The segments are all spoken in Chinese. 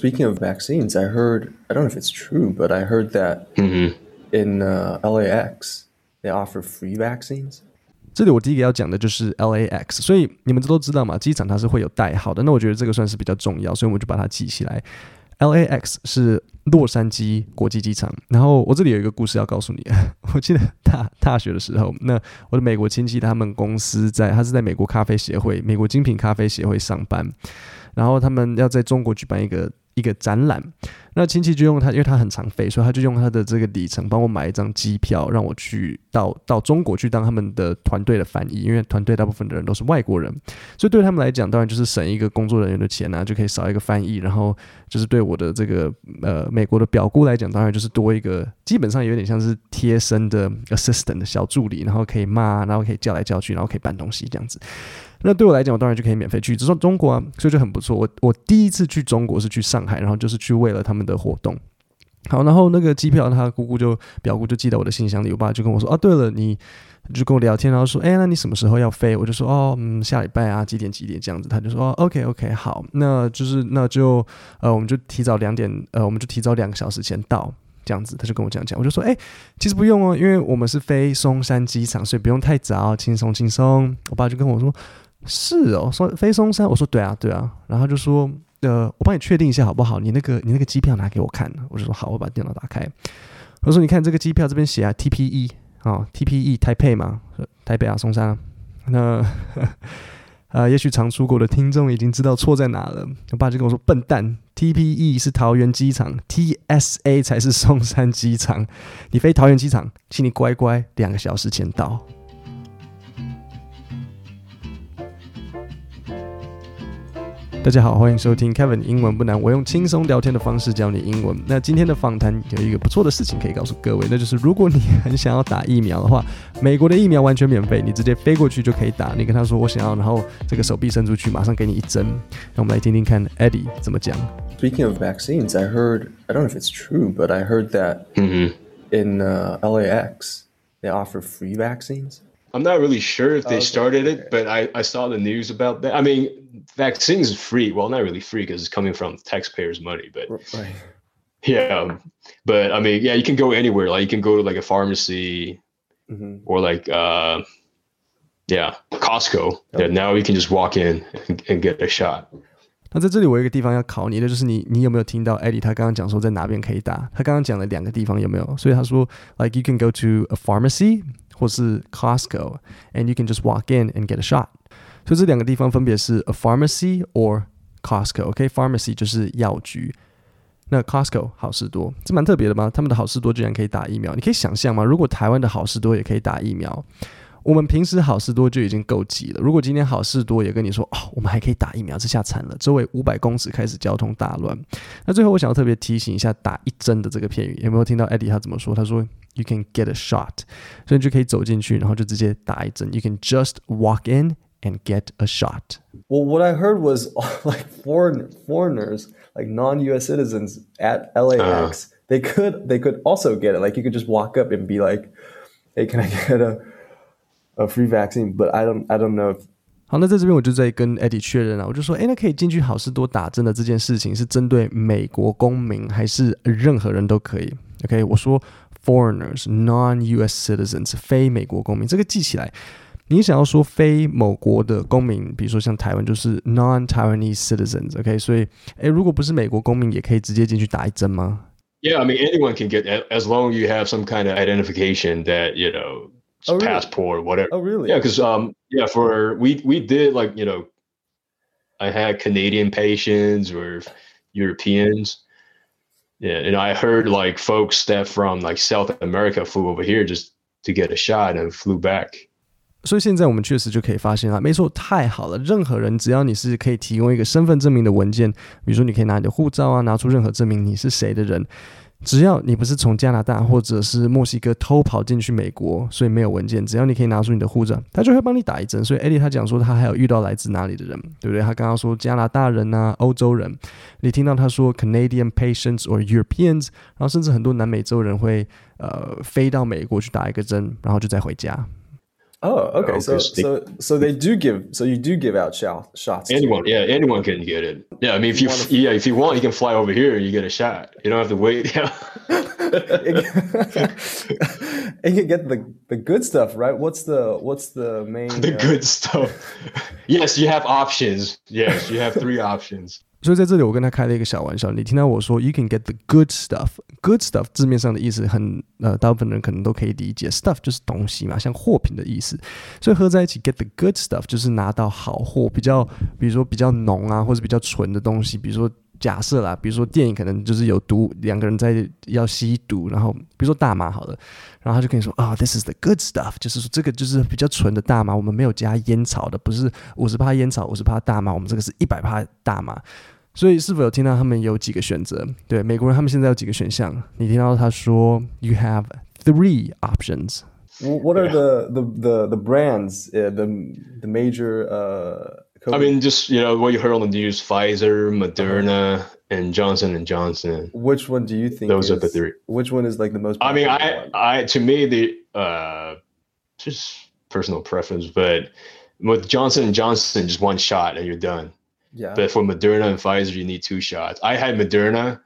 Speaking of vaccines, I heard, I don't know if it's true, but I heard that in LAX they offer free vaccines. 这里我第一个要讲的就是 LAX，所以你们都知道嘛，机场它是会有代号的。那我觉得这个算是比较重要，所以我们就把它记起来。LAX 是洛杉矶国际机场。然后我这里有一个故事要告诉你。我记得大大学的时候，那我的美国亲戚他们公司在，他是在美国咖啡协会、美国精品咖啡协会上班，然后他们要在中国举办一个。一个展览，那亲戚就用他，因为他很常飞，所以他就用他的这个里程帮我买一张机票，让我去到到中国去当他们的团队的翻译。因为团队大部分的人都是外国人，所以对他们来讲，当然就是省一个工作人员的钱啊，就可以少一个翻译。然后就是对我的这个呃美国的表姑来讲，当然就是多一个，基本上有点像是贴身的 assistant 的小助理，然后可以骂，然后可以叫来叫去，然后可以搬东西这样子。那对我来讲，我当然就可以免费去。只说中国啊，所以就很不错。我我第一次去中国是去上海，然后就是去为了他们的活动。好，然后那个机票，他姑姑就表姑就寄到我的信箱里。我爸就跟我说：“啊，对了，你就跟我聊天，然后说，哎，那你什么时候要飞？”我就说：“哦，嗯，下礼拜啊，几点几点这样子。”他就说：“哦，OK OK，好，那就是那就呃，我们就提早两点，呃，我们就提早两个小时前到。”这样子，他就跟我这样讲，我就说，哎、其实不用哦，因为我们是飞松山机场，所以不用太早，轻松轻松。我爸就跟我说，是哦，说飞松山，我说对啊，对啊。然后就说，呃，我帮你确定一下好不好？你那个你那个机票拿给我看。我就说好，我把电脑打开。我说你看这个机票这边写啊，TPE 啊，TPE 台北嘛，台北啊，松山。那。呃，也许常出国的听众已经知道错在哪了。我爸就跟我说：“笨蛋，TPE 是桃园机场，TSA 才是松山机场。你飞桃园机场，请你乖乖两个小时前到。”大家好，欢迎收听 Kevin 英文不难，我用轻松聊天的方式教你英文。那今天的访谈有一个不错的事情可以告诉各位，那就是如果你很想要打疫苗的话，美国的疫苗完全免费，你直接飞过去就可以打。你跟他说我想要，然后这个手臂伸出去，马上给你一针。那我们来听听看 Eddie 怎么讲。Speaking of vaccines, I heard, I don't know if it's true, but I heard that in uh, LAX they offer free vaccines. I'm not really sure if they started it, but I, I saw the news about that. I mean, vaccines is free. Well, not really free because it's coming from taxpayers' money, but right. yeah. But I mean, yeah, you can go anywhere. Like you can go to like a pharmacy mm-hmm. or like, uh, yeah, Costco. Okay. Yeah, now you can just walk in and, and get a shot. 那在这里我有一个地方要考你的，就是你你有没有听到 Eddie 他刚刚讲说在哪边可以打？他刚刚讲了两个地方有没有？所以他说，like you can go to a pharmacy 或是 Costco，and you can just walk in and get a shot。 所以这两个地方分别是 a pharmacy or Costco。OK，pharmacy、就是药局，那 Costco 好事多，这蛮特别的吗？他们的好事多居然可以打疫苗，你可以想象吗？如果台湾的好事多也可以打疫苗？我们平时好事多就已经够挤了，如果今天好事多也跟你说哦，我们还可以打疫苗，这下惨了，周围五百公尺开始交通大乱。那最后我想要特别提醒一下打一针的这个片语，有没有听到 Eddie 他怎么说？他说 You can get a shot，所以你就可以走进去，然后就直接打一针。You can just walk in and get a shot. Well, what I heard was like foreign foreigners, like non-U.S. citizens at LAX, they could they could also get it. Like you could just walk up and be like, Hey, can I get a A free vaccine, but I don't, I don't know. 好，那在这边我就在跟 Eddie 确认了，我就说，诶，那可以进去好市多打针的这件事情是针对美国公民还是任何人都可以？OK，我说 foreigners, non-US citizens，非美国公民，这个记起来。 你想要说非某国的公民，比如说像台湾就是 non-Taiwanese citizens，OK，所以，诶，如果不是美国公民，也可以直接进去打一针吗？Yeah, I mean anyone can get as long as you have some kind of identification that you know. Oh, really? passport, whatever. Oh, really? Yeah, because um, yeah, for we we did like you know, I had Canadian patients or Europeans. Yeah, and I heard like folks that from like South America flew over here just to get a shot and flew back. 所以现在我们确实就可以发现了，没错，太好了！任何人只要你是可以提供一个身份证明的文件，比如说你可以拿你的护照啊，拿出任何证明你是谁的人。只要你不是从加拿大或者是墨西哥偷跑进去美国，所以没有文件，只要你可以拿出你的护照，他就会帮你打一针。所以 Eddie 他讲说他还有遇到来自哪里的人，对不对？他刚刚说加拿大人啊，欧洲人，你听到他说 Canadian patients or Europeans，然后甚至很多南美洲人会呃飞到美国去打一个针，然后就再回家。Oh, okay. know, so 'cause they- so so they do give so you do give out shot, shots. Anyone, yeah, anyone can get it. Yeah, I mean, if you, wanna- yeah, if you want, you can fly over here. You get a shot. You don't have to wait. Yeah. and you get the the good stuff, right? What's the what's the main the uh, good stuff. yes, you have options. Yes, you have three options. 所以在这里我跟他开了一个小玩笑，你听到我说 “you can get the good stuff”，good stuff 字面上的意思很呃，大部分人可能都可以理解，stuff 就是东西嘛，像货品的意思，所以合在一起 get the good stuff 就是拿到好货，比较比如说比较浓啊，或者比较纯的东西，比如说假设啦，比如说电影可能就是有毒，两个人在要吸毒，然后比如说大麻好了，然后他就跟你说啊、oh,，this is the good stuff，就是说这个就是比较纯的大麻，我们没有加烟草的，不是五十帕烟草，五十帕大麻，我们这个是一百帕大麻。所以是否有听到他们有几个选择？对，美国人他们现在有几个选项？你听到他说，You have three options。wh- What are the the the, the brands? Uh, the the major. Uh, I COVID- mean, just you know what you heard on the news: Pfizer, Moderna, and Johnson and Johnson. which one do you think? Those are is, the three. Which one is like the most? I mean, popular I, one? I, to me, the uh, just personal preference, but with Johnson and Johnson, just one shot and you're done. yeah. But for Moderna and Pfizer, you need two shots. I had Moderna.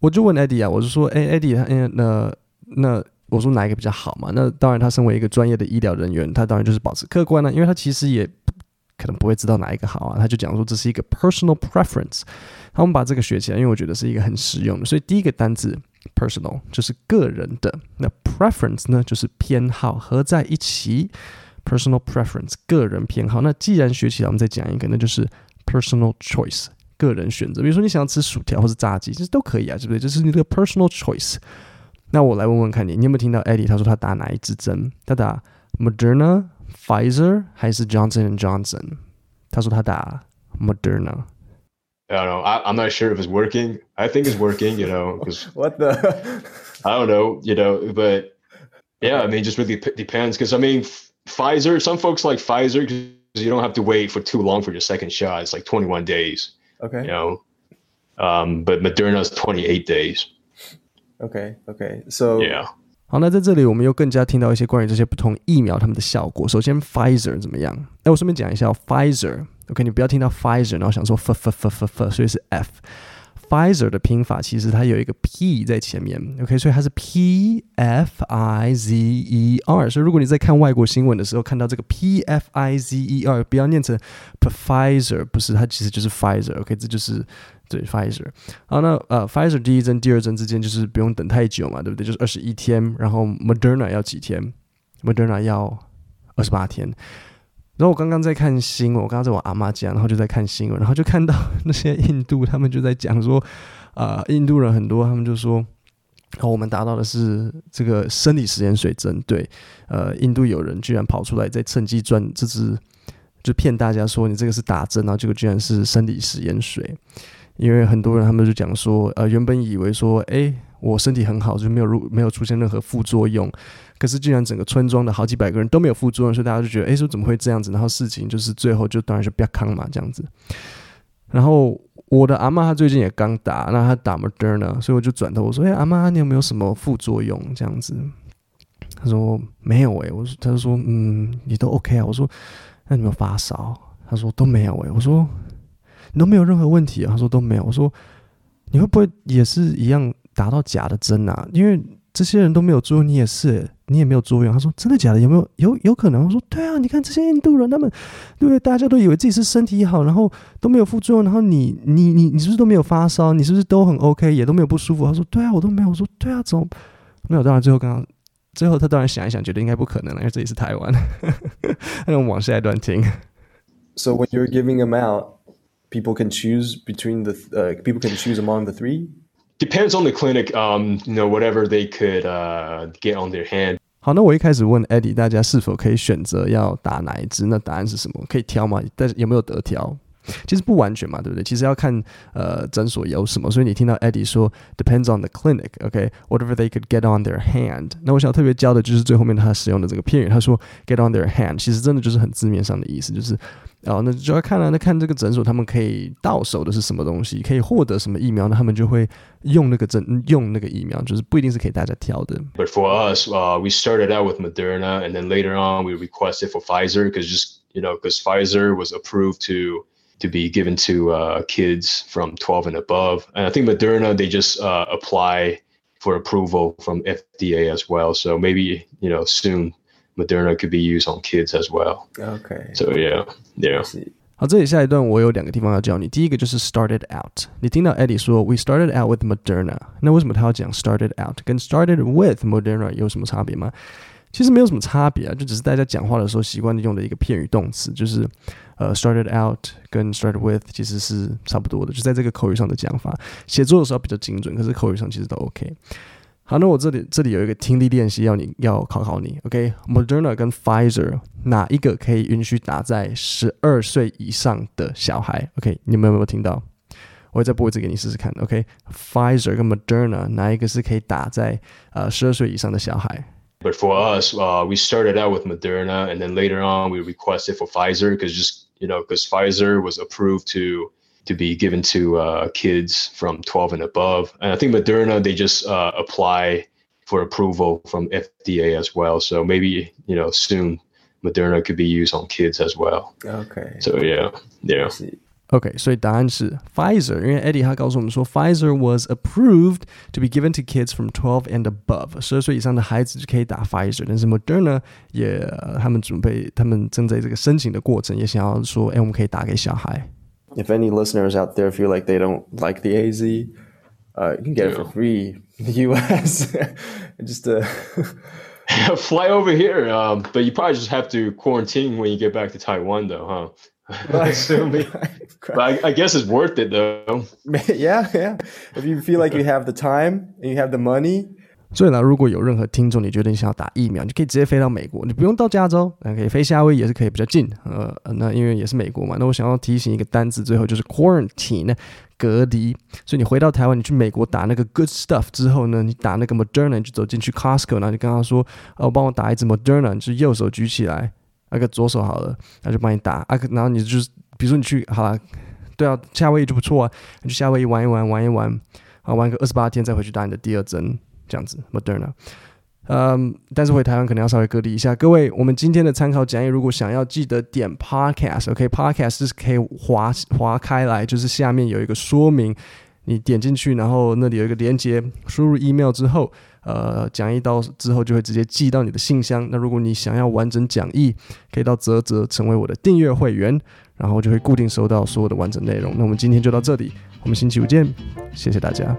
我就问 Eddie 啊，我就说，哎，Eddie，他哎那那我说哪一个比较好嘛？那当然，他身为一个专业的医疗人员，他当然就是保持客观了、啊，因为他其实也 可能不会知道哪一个好啊。他就讲说这是一个 personal preference。那我们把这个学起来，因为我觉得是一个很实用的。所以第一个单字 personal 就是个人的，那 preference 呢就是偏好，合在一起 personal preference 个人偏好。那既然学起来，我们再讲一个，那就是 personal choice。个人选择，比如说你想要吃薯条或是炸鸡，这都可以啊，对不对？这是你的 personal choice。那我来问问看你，你有没有听到 Eddie 他说他打哪一支针？他打 Moderna、Pfizer 还是 Johnson and Johnson？他说他打 Moderna。 I don't know. I, I'm not sure if it's working. I think it's working, you know, because what the? I don't know, you know, but yeah, I mean, just really p- depends. Because I mean, F- Pfizer, some folks like Pfizer because you don't have to wait for too long for your second shot. It's like 21 days, okay. you know. Um, but Moderna's 28 days. Okay. Okay. So Yeah. 好，那在这里我们又更加听到一些关于这些不同疫苗它们的效果。首先，Pfizer 怎么样？哎，我顺便讲一下、哦、，Pfizer。OK，你不要听到 Pfizer，然后想说 f f f f f，所以是 F。Pfizer 的拼法其实它有一个 P 在前面，OK，所以它是 P F I Z E R。所以如果你在看外国新闻的时候看到这个 P F I Z E R，不要念成 Pfizer，不是，它其实就是 Pfizer，OK，、这就是对 Pfizer。好，那呃，Pfizer 第一针、第二针之间就是不用等太久嘛，对不对？就是二十一天，然后 Moderna 要几天？Moderna 要二十八天。然后我刚刚在看新闻，我刚刚在我阿妈家，然后就在看新闻，然后就看到 那些印度他们就在讲说，啊、呃，印度人很多，他们就说，哦，我们达到的是这个生理食盐水针，对，呃，印度有人居然跑出来在趁机赚，这是就骗大家说你这个是打针，然后这个居然是生理食盐水，因为很多人他们就讲说，呃，原本以为说，诶，我身体很好，就没有入没有出现任何副作用。可是，竟然整个村庄的好几百个人都没有副作用，所以大家就觉得，哎，说怎么会这样子？然后事情就是最后就当然是比较康嘛，这样子。然后我的阿妈她最近也刚打，那她打 Moderna，所以我就转头我说，哎，阿妈你有没有什么副作用？这样子，她说没有哎、我说，她就说，嗯，你都 OK 啊。我说，那你有没有发烧？她说都没有哎、我说你都没有任何问题啊？她说都没有。我说你会不会也是一样打到假的针啊？因为这些人都没有作用，你也是、你也没有作用，他说真的假的？有没有有有可能？我说对啊，你看这些印度人，他们对不对？大家都以为自己是身体好，然后都没有副作用，然后你你你你是不是都没有发烧？你是不是都很 OK，也都没有不舒服？他说对啊，我都没有。我说对啊，怎么没有？当然最后刚刚最后他当然想一想，觉得应该不可能了，因为这里是台湾。那我们往下一段听。So when you're giving them out, people can choose between the uh, people can choose among the three. Depends on the clinic. Um, you know, whatever they could uh get on their hand. 好，那我一开始问 Eddie，大家是否可以选择要打哪一支？那答案是什么？可以挑吗？但是有没有得挑？其实不完全嘛，对不对？其实要看呃诊所有什么。所以你听到 Eddie 说 depends on the clinic，OK，whatever、okay? they could get on their hand。那我想特别教的就是最后面他使用的这个片语，他说 get on their hand，其实真的就是很字面上的意思，就是 哦，那就要看了、啊，那看这个诊所他们可以到手的是什么东西，可以获得什么疫苗，那他们就会用那个诊用那个疫苗，就是不一定是给大家挑的。But for us, uh, we started out with Moderna, and then later on we requested for Pfizer, because just you know, because Pfizer was approved to to be given to uh, kids from 12 and above, and I think Moderna they just uh, apply for approval from FDA as well. So maybe you know soon. Moderna could be used on kids as well. Okay. So yeah, yeah. 好，这里下一段我有两个地方要教你。第一个就是 started out。你听到 Eddie 说 We started out with Moderna，那为什么他要讲 started out？跟 started with Moderna 有什么差别吗？其实没有什么差别啊，就只是大家讲话的时候习惯用的一个片语动词，就是呃 started out 跟 started with 其实是差不多的，就在这个口语上的讲法。写作的时候比较精准，可是口语上其实都 OK。 好，那我这里这里有一个听力练习，要你要考考你，OK？Moderna、okay? 跟 Pfizer 哪一个可以允许打在十二岁以上的小孩？OK？你们有没有听到？我会再播一次给你试试看，OK？Pfizer、okay? 跟 Moderna 哪一个是可以打在呃十二岁以上的小孩？But for us, uh, we started out with Moderna, and then later on we requested for Pfizer because just you know because Pfizer was approved to to be given to uh, kids from 12 and above. And I think Moderna, they just uh, apply for approval from FDA as well. So maybe, you know, soon Moderna could be used on kids as well. Okay. So yeah, yeah. OK，所以答案是 Pfizer，因为 Eddie 他告诉我们说，Pfizer was approved to be given to kids from 12 and above，十二岁以上的孩子就可以打 Pfizer，但是 Moderna 也他们准备，他们正在这个申请的过程，也想要说，哎，我们可以打给小孩。 If any listeners out there feel like they don't like the AZ, uh, you can get yeah. it for free in the US. just uh, fly over here. Um, but you probably just have to quarantine when you get back to Taiwan, though, huh? Assuming. but I, I, guess it's worth it, though. yeah, yeah. If you feel like you have the time and you have the money 所以呢，如果有任何听众，你觉得你想要打疫苗，你就可以直接飞到美国，你不用到加州，那可以飞夏威夷也是可以比较近。呃，那因为也是美国嘛。那我想要提醒一个单词，最后就是 quarantine 隔离。所以你回到台湾，你去美国打那个 good stuff 之后呢，你打那个 Moderna，你就走进去 Costco，然后就跟他说，哦，帮我打一支 Moderna，你就右手举起来，那个左手好了，他就帮你打。啊，然后你就是，比如说你去好了，对啊，夏威夷就不错啊，你去夏威夷玩一玩，玩一玩，啊，玩个二十八天再回去打你的第二针。这样子，Moderna，嗯，但是回台湾可能要稍微隔离一下。各位，我们今天的参考讲义，如果想要记得点 Podcast，OK，Podcast、是可以划划开来，就是下面有一个说明，你点进去，然后那里有一个连接，输入 email 之后，呃，讲义到之后就会直接寄到你的信箱。那如果你想要完整讲义，可以到泽泽成为我的订阅会员，然后就会固定收到所有的完整内容。那我们今天就到这里，我们星期五见，谢谢大家。